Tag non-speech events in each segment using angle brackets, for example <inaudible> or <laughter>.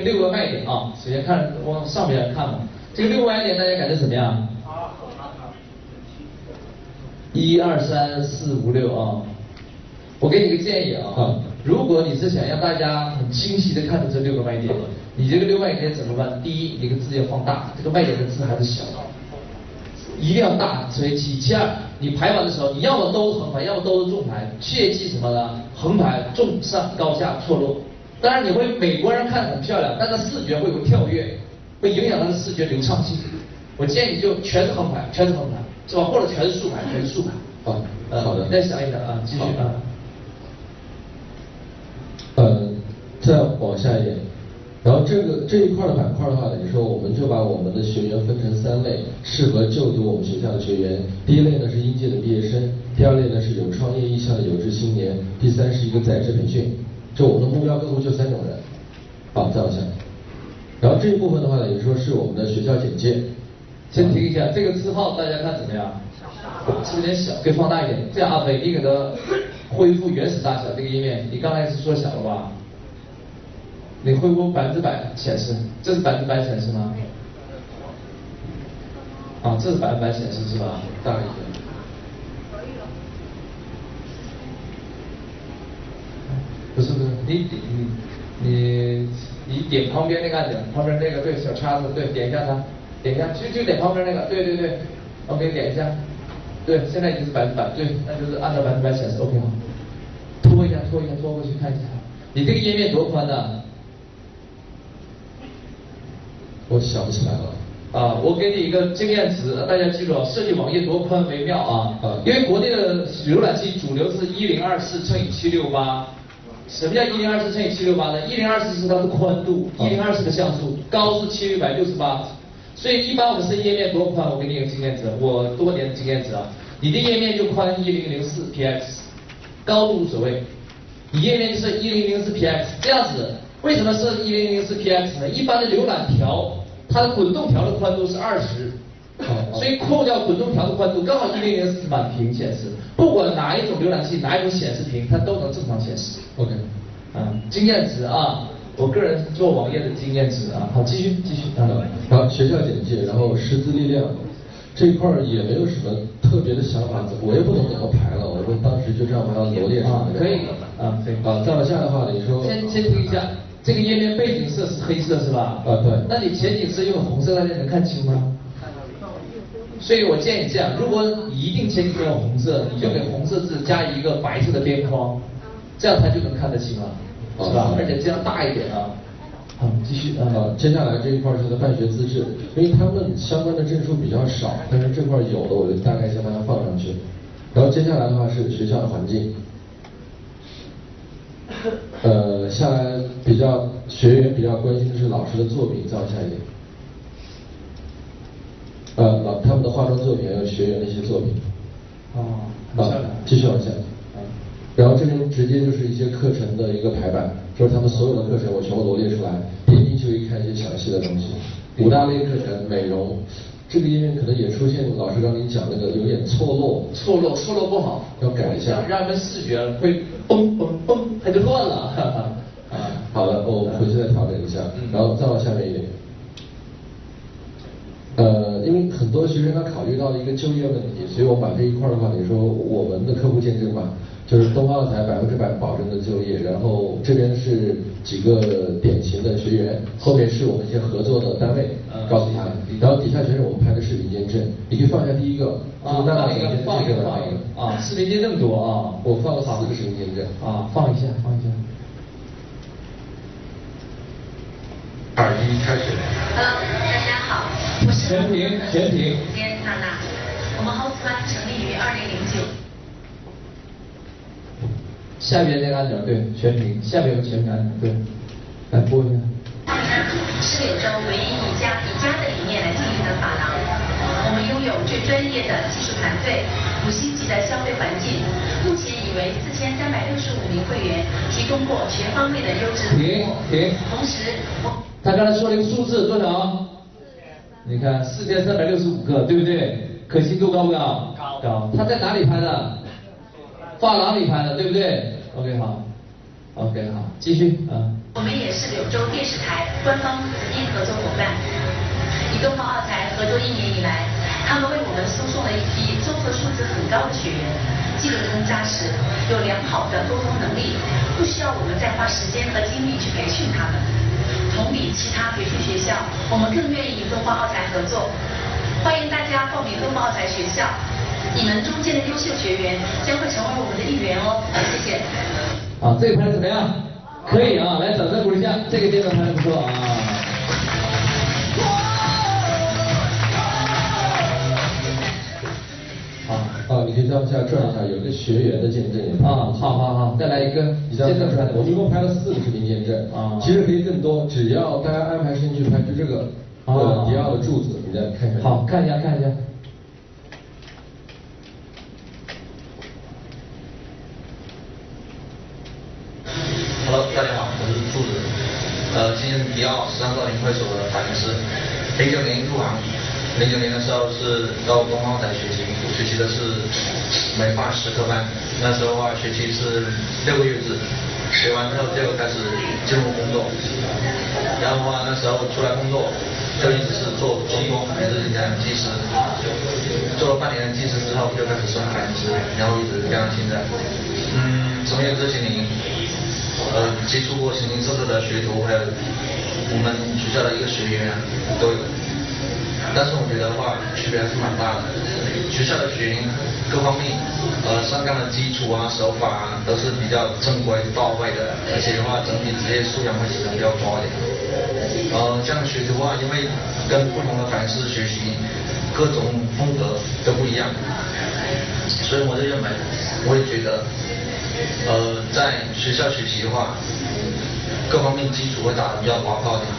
六个卖点啊，首先看往上边看嘛，这个六个卖点大家感觉怎么样？一二三四五六啊，我给你个建议啊，如果你是想让大家很清晰的看出这六个卖点，你这个六个卖点怎么办？第一，你个字要放大，这个卖点的字还是小，一定要大，所以其其二，你排完的时候，你要么都横排，要么都是纵排，切记什么呢？横排纵上高下错落。当然你会美国人看很漂亮，但他视觉会有跳跃，会影响他的视觉流畅性。我建议你就全是横排，全是横排，是吧？或者全是竖排，全是竖排。好，好的。再想一想啊，继续啊。呃，再往下一点，然后这个这一块的板块的话，等于说我们就把我们的学员分成三类，适合就读我们学校的学员。第一类呢是应届的毕业生，第二类呢是有创业意向的有志青年，第三是一个在职培训。就我们的目标客户就三种人，好，再往下。然后这一部分的话呢，也说是我们的学校简介。先停一下，这个字号大家看怎么样？是不是有点小？可以放大一点。这样阿飞，你给它恢复原始大小。这个页面，你刚才是缩小了吧？你恢复百分之百显示，这是百分之百显示吗？啊，这是百分之百显示是吧？大一点。不是不是，你点你你你点旁边那个按钮，旁边那个对小叉子对，点一下它，点一下就就点旁边那个，对对对，OK 点一下，对，现在已经是百分百，对，那就是按照百分百显示，OK 好，拖一下拖一下拖过去看一下，你这个页面多宽呢？我想不起来了。啊，我给你一个经验值，大家记住啊，设计网页多宽为妙啊，因为国内的浏览器主流是一零二四乘以七六八。什么叫一零二四乘以七六八呢？一零二四是它的宽度，一零二四的像素，高是七六百六十八，所以一般我们设计页面多宽？我给你一个经验值，我多年的经验值啊，你的页面就宽一零零四 px，高度无所谓，你页面就是一零零四 px 这样子。为什么是一零零四 px 呢？一般的浏览条，它的滚动条的宽度是二十。所以扣掉滚动条的宽度，刚好一零零四满屏显示。不管哪一种浏览器，哪一种显示屏，它都能正常显示。OK，啊，经验值啊，我个人做网页的经验值啊。好，继续继续。好，学校简介，然后师资力量这一块也没有什么特别的想法，我也不懂怎么排了，我们当时就这样把它罗列出来。可以啊，可以。啊，再往下的话，你说。先先听一下，这个页面背景色是黑色是吧？啊，对。那你前景色用红色，大家能看清吗？所以我建议这样，如果你一定前景用红色，你就给红色字加一个白色的边框，这样它就能看得清了，是吧？而且这样大一点啊。好，继续啊。接下来这一块是的办学资质，因为他们相关的证书比较少，但是这块有的，我就大概先把它放上去。然后接下来的话是学校的环境，<laughs> 呃，下来比较学员比较关心的是老师的作品，再往下一点。呃，老他们的化妆作品，还有学员的一些作品。哦，好，继续往下。然后这边直接就是一些课程的一个排版，就是他们所有的课程我全部罗列出来，点进去可以看一些详细的东西。五大类课程，美容，这个页面可能也出现老师刚给你讲那个有点错落，错落，错落不好，要改一下，让人们视觉会嘣嘣嘣，它就乱了。<laughs> 啊，好的，我回去再调整一下，然后再往下面一点。呃，因为很多学生他考虑到了一个就业问题，所以我把这一块的话，你说我们的客户见证嘛，就是东方财百分之百保证的就业，然后这边是几个典型的学员，后面是我们一些合作的单位，告诉他，然后底下全是我们拍的视频见证，你可以放一下第一个，啊，放一个，放一个，放一个，啊，视频见证多啊，我放了四个视频见证，啊，放一下，放一下。二一开始。全屏，全屏。天娜娜，我们 House One 成立于二零零九。下边那个按钮对，全屏，下边有全屏按钮对，来播一下。是柳州唯一一家以家的理念来经营的发廊，我们拥有最专业的技术团队，五星级的消费环境，目前已为四千三百六十五名会员提供过全方位的优质服务。停停。同时，我他刚才说了一个数字多少？你看四千三百六十五个，对不对？可信度高不高？高。高。他在哪里拍的？发廊里拍的，对不对？OK 好，OK 好，继续啊。我们也是柳州电视台官方子弟合作伙伴。与东方奥台合作一年以来，他们为我们输送了一批综合素质很高的学员，技能更扎实，有良好的沟通能力，不需要我们再花时间和精力去培训他们。同比其他培训学校，我们更愿意与东方奥才合作。欢迎大家报名东方奥才学校，你们中间的优秀学员将会成为我们的一员哦。谢谢。啊，这个拍的怎么样？可以啊，来掌声鼓励一下，这个阶段拍的不错。啊啊，你可以往下转一下，有一个学员的见证也啊，好好好，再来一个，你这样现在看，我们一共拍了四个视频见证啊。其实可以更多，只要大家安排时间去拍，就这个迪奥的柱子，你再看一下。好，看一下看一下。Hello，大家好，我是柱子，呃，今年迪奥时尚少年会所的发型师，零九年入行，零九年的时候是到东方台学习，学习的是美发十科班，那时候的话学期是六个月制，学完之后就开始进入工作，然后的话那时候出来工作就一直是做技工，也是人家技师，做了半年技师之后就开始升发型师，然后一直干到现在，嗯，从业这些年。呃，接触过形形色色的学徒，还有我们学校的一个学员都有。但是我觉得的话，区别还是蛮大的。学校的学员各方面，呃，上岗的基础啊、手法啊，都是比较正规到位的，而且的话，整体职业素养会显得比较高一点。呃，像学徒啊，因为跟不同的凡师学习，各种风格都不一样，所以我就认为，我也觉得。呃，在学校学习的话，各方面基础会打得比较牢靠一点，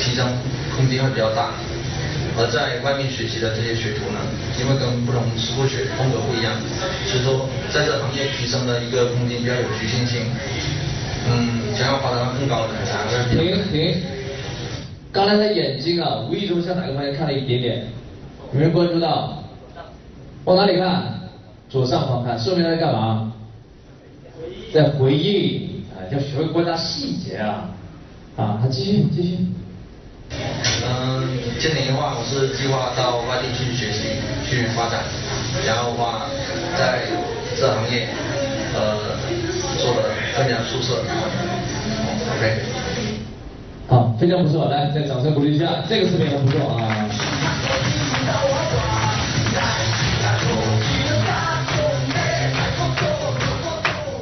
提升空间会比较大。而在外面学习的这些学徒呢，因为跟不同师傅学风格不一样，所以说在这行业提升的一个空间比较有局限性。嗯，想要发展到更高的停停，刚才他眼睛啊，无意中向哪个方向看了一点点，有没有关注到？往哪里看？左上方看，说明他在干嘛？在回忆，啊，要学会观察细节啊，啊，他继续继续。嗯，今年的话，我是计划到外地去学习、去发展，然后的话，在这行业，呃，做的更加出色。OK。好，非常不错，来，再掌声鼓励一下，这个视频很不错啊。<laughs>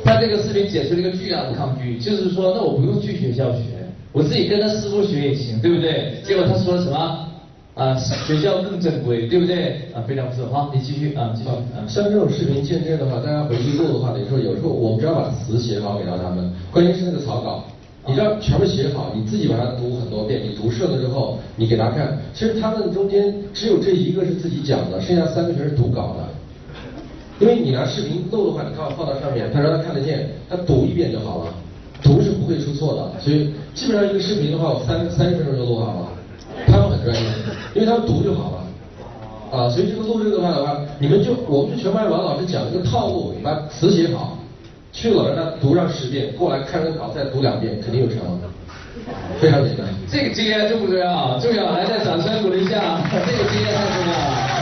他这个视频解除了一个巨大的抗拒，就是说，那我不用去学校学，我自己跟着师傅学也行，对不对？结果他说什么？啊，学校更正规，对不对？啊，非常不错，好，你继续啊，继续啊。像这种视频见证的话，大家回去录的话，你说有时候我们只要把词写好给到他们，关键是那个草稿，你要全部写好，你自己把它读很多遍，你读顺了之后，你给他看。其实他们中间只有这一个是自己讲的，剩下三个全是读稿的。因为你拿视频录的话，你看放到上面，他让他看得见，他读一遍就好了，读是不会出错的。所以基本上一个视频的话，我三三十分钟就录好了。他们很专业，因为他们读就好了。啊，所以这个录制的话的话，你们就我们就全班王老师讲这个套路，把词写好，去了让他读上十遍，过来看个稿再读两遍，肯定有成了。非常简单。这个经验重不重要？重要，来，再掌声鼓励一下，这个经验太重要了。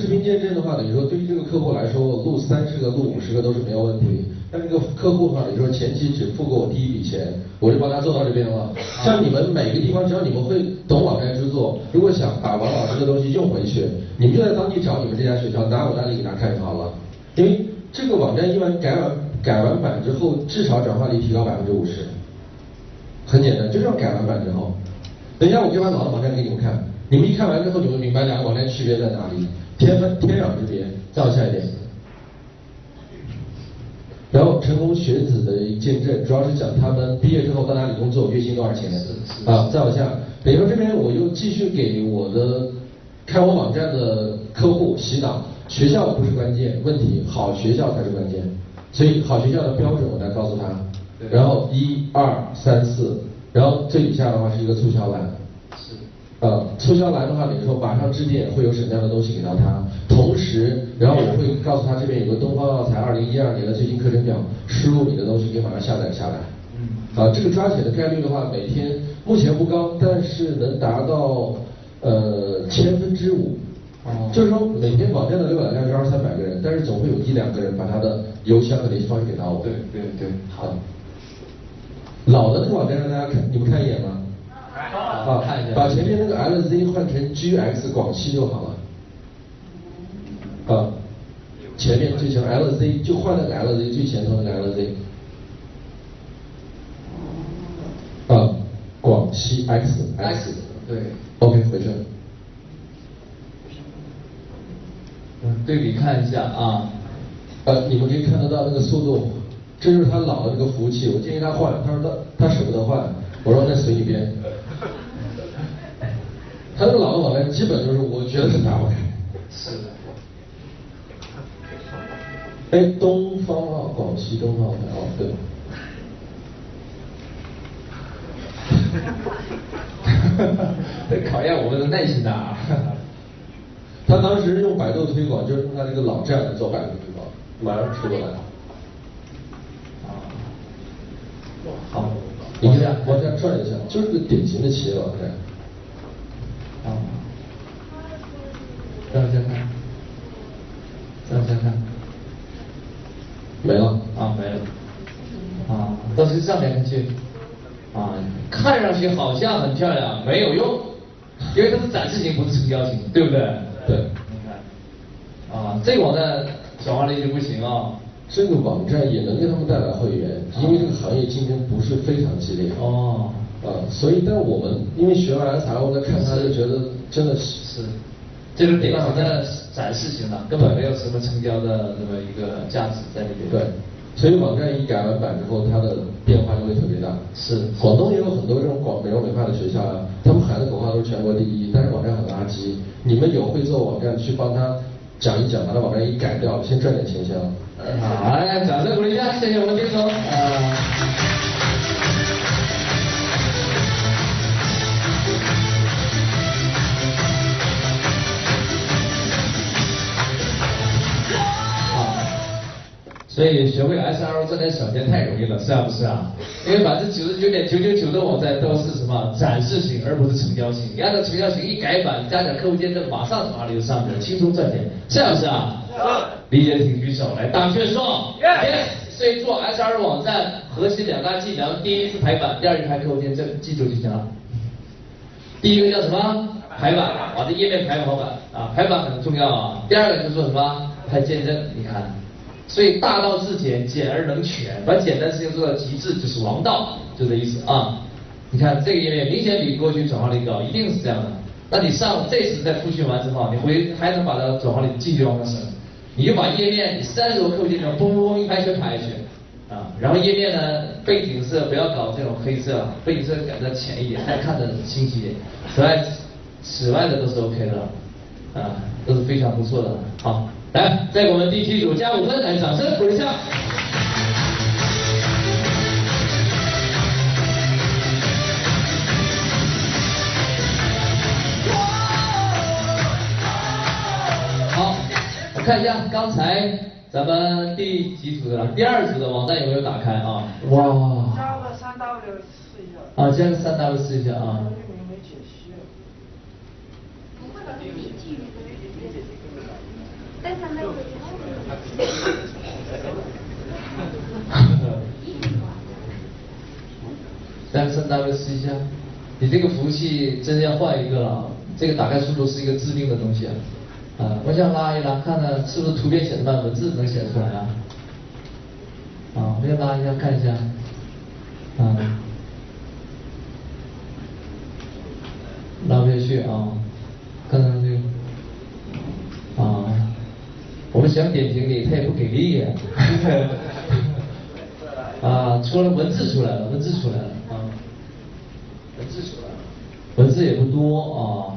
视频见证的话，等于说对于这个客户来说，录三十个、录五十个都是没有问题。但这个客户的话，你说前期只付给我第一笔钱，我就帮他做到这边了。像你们每个地方，只要你们会懂网站制作，如果想把王老师的东西用回去，你们就在当地找你们这家学校，拿我案例给他看就好了。因为这个网站一般改完改完版之后，至少转化率提高百分之五十。很简单，就这样改完版之后，等一下我就把老的网站给你们看，你们一看完之后，你会明白两个网站区别在哪里，天分天壤之别。再往下一点。然后成功学子的见证，主要是讲他们毕业之后到哪里工作，月薪多少钱啊？再往下，等于说这边我又继续给我的开我网站的客户洗脑，学校不是关键，问题好学校才是关键，所以好学校的标准我来告诉他，然后一二三四，然后最底下的话是一个促销栏，是。呃，促促销栏的话，比如说马上致电会有什么样的东西给到他，同时，然后我会告诉他这边有个东方药材二零一二年的最新课程表，输入你的东西可以马上下载下来。嗯。啊，这个抓取的概率的话，每天目前不高，但是能达到呃千分之五。哦。就是说每天网站的浏览量是二三百个人，但是总会有一两个人把他的邮箱和联系方式给到我。对对对，好。老的那个网站让大家看，你们看一眼吗？啊，看一下。把前面那个 LZ 换成 GX 广西就好了。啊，前面最前 LZ 就换了个 LZ 最前头那个 LZ。啊，广西 X X 对。OK，回正。嗯，对比看一下啊。呃，你们可以看得到那个速度，这就是他老的那个服务器，我建议他换，他说他他舍不得换，我说那随你便。他那个老的网站基本就是我觉得是打不开。是的。哎，东方啊，广西东方哦，对。得 <laughs> 考验我们的耐心的啊。他当时用百度推广，就是用他这个老站做百度推广，马上出过来。啊。好。往下往下转一下，就是个典型的企业网站。再往下看，再往下看，没了。啊，没了，啊，都是上面看去，啊，看上去好像很漂亮，没有用，因为它是展示型，不是成交型，对。不对？对，你看，啊，这个网站转化率就不行啊。这个网站也能给他们带来会员，因为这个行业竞争不是非常激烈。哦。啊，所以但我们因为学完 SRO 再看他就觉得真的是是，这个典型的展示型的，根本没有什么成交的那么一个价值在里面。对，所以网站一改完版之后，它的变化就会特别大。是。广东也有很多这种广美容美发的学校啊，他们喊的口号都是全国第一，但是网站很垃圾。你们有会做网站去帮他讲一讲，把他网站一改掉，先赚点钱先。好，来掌声鼓励一下，谢谢我们丁总。所以学会 SRO 真的省钱太容易了，是啊不是啊？因为百分之九十九点九九九的网站都是什么展示型，而不是成交型。你按照成交型一改版，加点客户见证，马上转化率就上去了，轻松赚钱，是不是啊？是。理解请举手，来大学说。耶。所以做 SRO 网站核心两大技能，第一是排版，第二是排客户见证，记住就行了。第一个叫什么？排版，把这页面排好版啊，排版很重要啊。第二个就是做什么？排见证，你看。所以大道至简，简而能全，把简单事情做到极致就是王道，就这意思啊。你看这个页面明显比过去转化率高，一定是这样的。那你上这次再复训完之后，你回还能把它转化率继续往上升，你就把页面你三十多客户界面，嘣嘣嘣一排全排下去啊。然后页面呢背景色不要搞这种黑色，背景色改的浅一点，再看着清晰点。此外，此外的都是 OK 的啊，都是非常不错的。好。来，再给我们第七组加五分，来掌声鼓励一下。好，我看一下刚才咱们第几组的，第二组的网站有没有打开啊？哇！加个三 W 试一下。啊，加个三 W 试一下啊。但是没有。来，三 W 试一下，你这个服务器真的要换一个了，这个打开速度是一个致命的东西啊！啊，往下拉一拉，看看是不是图片显示慢，文字能显示出来啊？啊，我先拉一下看一下，啊，拉不下去啊，看看这个，啊。我们想点评你，他也不给力呀。<laughs> 啊，出了文字出来了，文字出来了啊，文字出来了，文字也不多啊，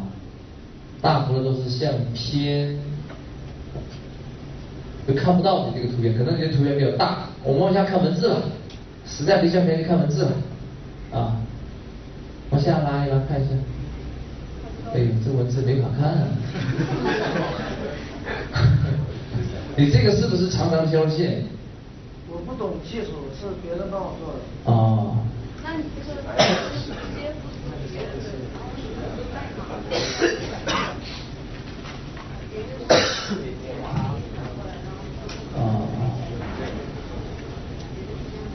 大幅的都是相片，就看不到你这个图片，可能你的图片比较大。我们往下看文字了，实在没相片就看文字了啊，往下拉一拉看一下。哎，这文字没法看。<laughs> 你这个是不是常常交线？我不懂技术，是别人帮我做的。哦。那你这个直接复制别人的啊，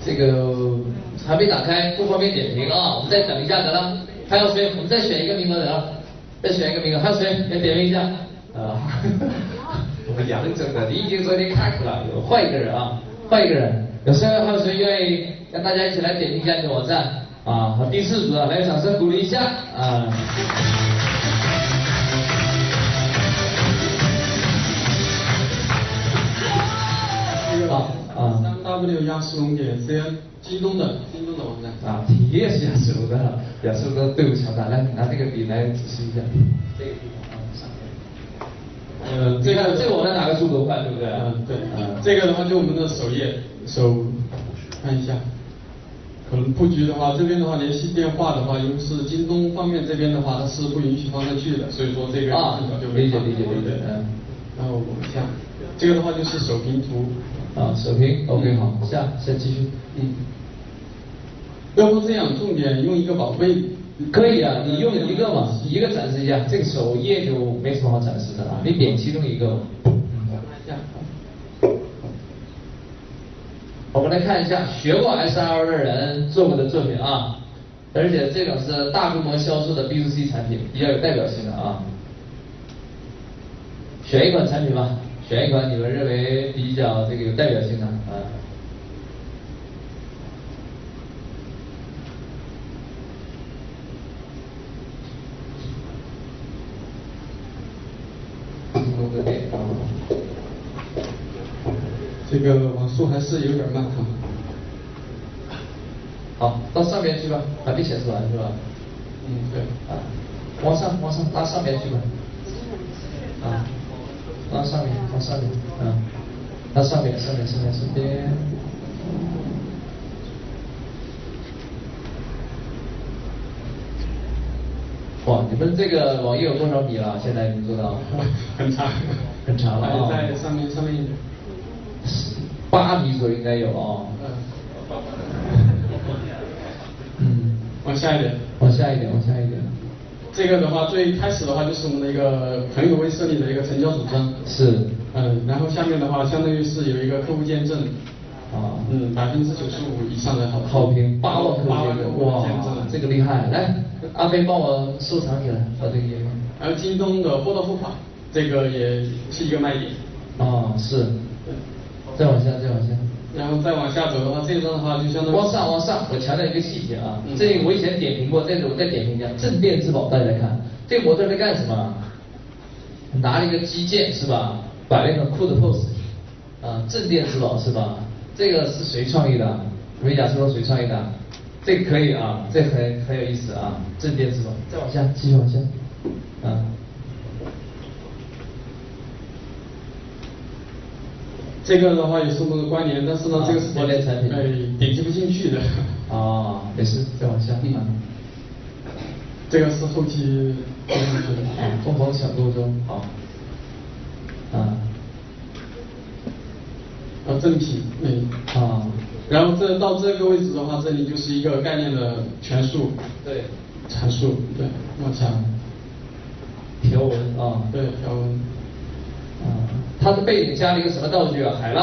这个还没打开，不方便点评啊，我们再等一下，得了。还有谁？我们再选一个名额得了，再选一个名额，还有谁？来点评一下。啊，杨整的，你已经昨天看过了，换一个人啊，换一个人。有谁？还有谁愿意跟大家一起来点评一下你的网站？啊，好，第四组的，来掌声鼓励一下啊。好啊。三 W 亚速龙点 cn，京东的京东的网站。啊，体验是亚速龙的，亚速龙的队伍强大。来，拿这个笔来指示一下。面。呃，这个这个网站哪个速度快，对不对？嗯，对。嗯，这个的话就我们的首页，首看一下。可能布局的话，这边的话联系电话的话，因为是京东方面这边的话，它是不允许放上去的，所以说这个啊，理解理解理解。嗯。然后往下，这个的话就是首屏图。啊，首屏，OK，好，下下继续。嗯。要不这样，重点用一个宝贝。可以啊，你用一个嘛，一个展示一下，这个首页就没什么好展示的啊，你点其中一个。我们来看一下学过 SRO 的人做过的作品啊，而且这种是大规模销售的 B to C 产品，比较有代表性的啊。选一款产品吧，选一款你们认为比较这个有代表性的啊。这个网速还是有点慢哈。好，到上面去吧，还没显示完是吧？嗯，对。啊，往上，往上拉上面去吧。啊，拉上面，拉上面，啊，拉上面，上面，上面，上面。哇，你们这个网页有多少米了？现在你做到？<laughs> 很长，很长了啊。在上面，上面一点。八米左右应该有哦。嗯。往下一点。往下一点，往下一点。这个的话，最开始的话就是我们的一个朋友微设立的一个成交主张。是。嗯，然后下面的话，相当于是有一个客户见证。啊。嗯，百分之九十五以上的好好评，八万客户见证，哇，这个厉害！来，阿飞帮我收藏起来，把这个页面。还有京东的货到付款，这个也是一个卖点。啊，是。再往下，再往下，然后再往下走的话，这一段的话就相当于往上，往上。我强调一个细节啊，这个我以前点评过，这次我再点评一下。镇店之宝，大家看，这个模特在干什么？拿了一个击剑是吧？摆了一个酷的 pose，啊，镇店之宝是吧？这个是谁创意的？美甲师说谁创意的？这个可以啊，这很很有意思啊，镇店之宝。再往下，继续往下，啊。这个的话也是我们的关联，但是呢，这个是关联产品，哎，点击不进去的。啊，也是，再往下。嗯。这个是后期疯狂抢购中，好。啊。啊，正品，嗯。啊。然后这到这个位置的话，这里就是一个概念的全数。对。阐述，对，往下。条纹啊。对，条纹。他，的背景加了一个什么道具啊？海浪。